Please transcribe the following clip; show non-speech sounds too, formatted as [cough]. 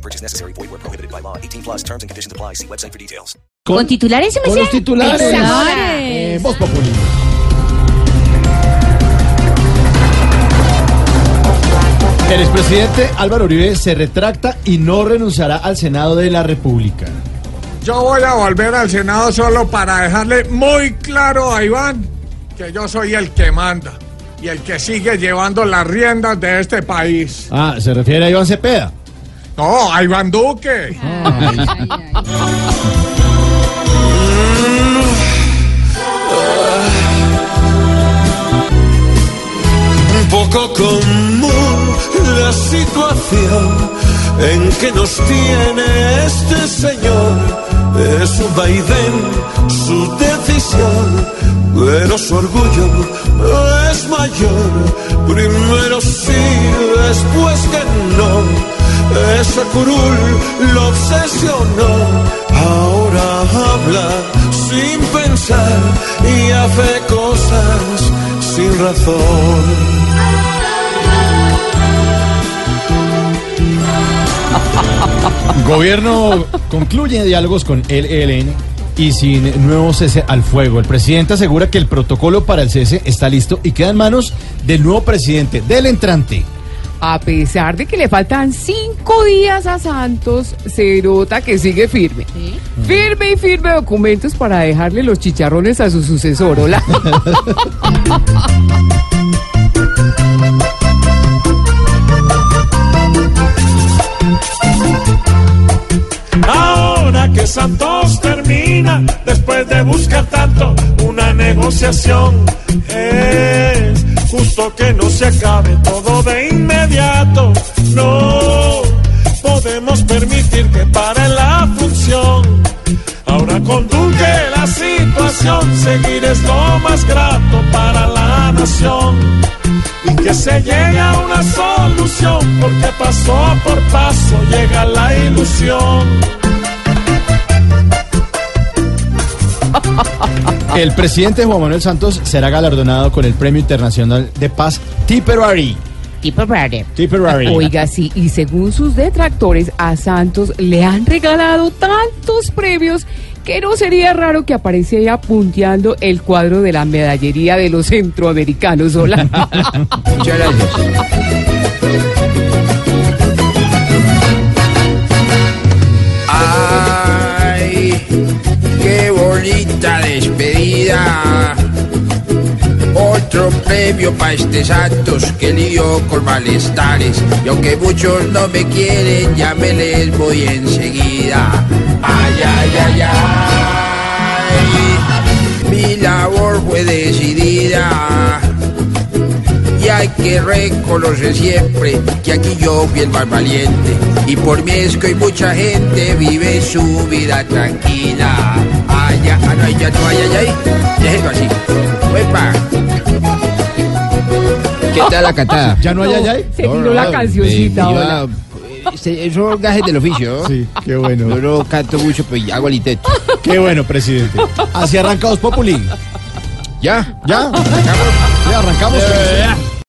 No purchase necessary. Void where prohibited by law. 18 plus terms and conditions apply. See website for details. ¿Con titulares, Con los titulares. Eh, Voz Populi. El expresidente Álvaro Uribe se retracta y no renunciará al Senado de la República. Yo voy a volver al Senado solo para dejarle muy claro a Iván que yo soy el que manda y el que sigue llevando las riendas de este país. Ah, se refiere a Iván Cepeda. No, a Iván Duque. un poco común la situación en que nos tiene este señor. Es un vaivén, su decisión, pero su orgullo es mayor. Primero sí, después que no. Ese curul lo obsesionó. Ahora habla sin pensar y hace cosas sin razón. Gobierno concluye diálogos con el ELN y sin nuevo cese al fuego. El presidente asegura que el protocolo para el cese está listo y queda en manos del nuevo presidente, del entrante. A pesar de que le faltan cinco días a Santos, se nota que sigue firme. Firme y firme documentos para dejarle los chicharrones a su sucesor. Hola. [laughs] Ahora que Santos termina, después de buscar tanto una negociación, es justo que no se acabe todo de inmediato. No podemos permitir que pare la función. Ahora con la situación, seguir es lo más grato para la nación. Y que se llegue a una solución, porque paso por paso llega la ilusión. El presidente Juan Manuel Santos será galardonado con el Premio Internacional de Paz Tipperary. Brother. Tipperary. Oiga, sí, y según sus detractores, a Santos le han regalado tantos premios que no sería raro que apareciera punteando el cuadro de la medallería de los centroamericanos. Hola. [laughs] Muchas gracias. Despedida. Otro premio para este Santos que lidió con malestares. Y aunque muchos no me quieren, ya me les voy enseguida. Ay, ay, ay, ay. Mi labor fue decidida. Y hay que reconocer siempre que aquí yo fui el más valiente. Y por mí es que hoy mucha gente vive su vida tranquila. Ya, ah, no, ay, ya no, ay, ay, ay. Déjelo así. Uepa. ¿Qué tal la catada? [laughs] ¿Ya no hay allá? Se tiró la cancioncita. hola. Esos son gajes del oficio. Sí, qué bueno. Yo no canto mucho, pero hago el intento. Qué bueno, presidente. Así arranca Voz Populi. ¿Ya? ¿Ya? ¿Ya arrancamos?